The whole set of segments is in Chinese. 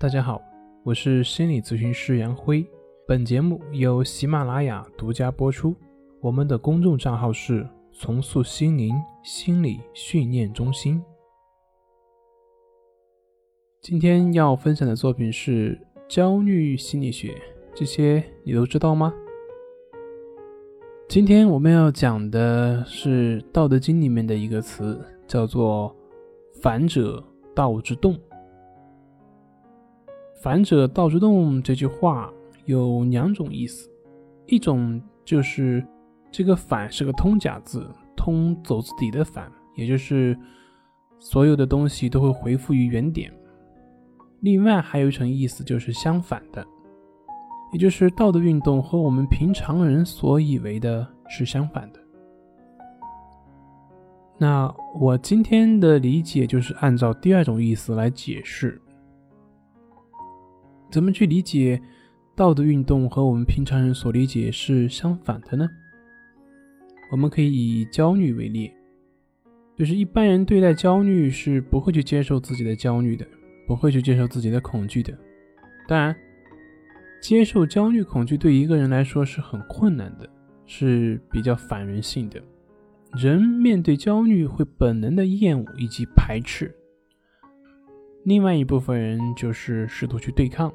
大家好，我是心理咨询师杨辉。本节目由喜马拉雅独家播出。我们的公众账号是“重塑心灵心理训练中心”。今天要分享的作品是焦虑心理学，这些你都知道吗？今天我们要讲的是《道德经》里面的一个词，叫做“反者道之动”。反者道之动这句话有两种意思，一种就是这个反是个通假字，通走字底的反，也就是所有的东西都会回复于原点。另外还有一层意思就是相反的，也就是道德运动和我们平常人所以为的是相反的。那我今天的理解就是按照第二种意思来解释。怎么去理解道德运动和我们平常人所理解是相反的呢？我们可以以焦虑为例，就是一般人对待焦虑是不会去接受自己的焦虑的，不会去接受自己的恐惧的。当然，接受焦虑、恐惧对一个人来说是很困难的，是比较反人性的。人面对焦虑会本能的厌恶以及排斥。另外一部分人就是试图去对抗，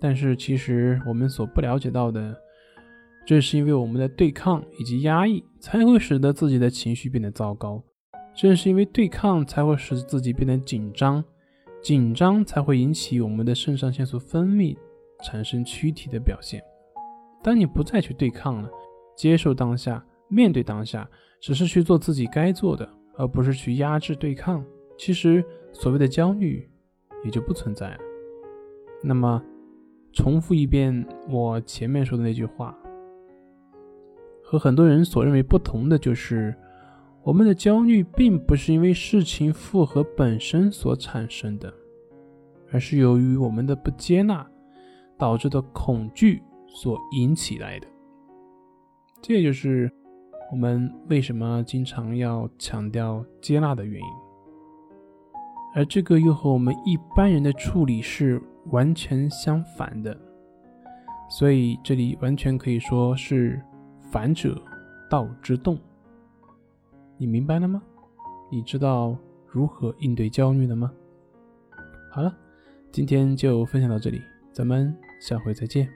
但是其实我们所不了解到的，正是因为我们的对抗以及压抑，才会使得自己的情绪变得糟糕；正是因为对抗，才会使自己变得紧张，紧张才会引起我们的肾上腺素分泌，产生躯体的表现。当你不再去对抗了，接受当下，面对当下，只是去做自己该做的，而不是去压制对抗。其实，所谓的焦虑也就不存在了。那么，重复一遍我前面说的那句话，和很多人所认为不同的就是，我们的焦虑并不是因为事情复合本身所产生的，而是由于我们的不接纳导致的恐惧所引起来的。这也就是我们为什么经常要强调接纳的原因。而这个又和我们一般人的处理是完全相反的，所以这里完全可以说是反者道之动。你明白了吗？你知道如何应对焦虑了吗？好了，今天就分享到这里，咱们下回再见。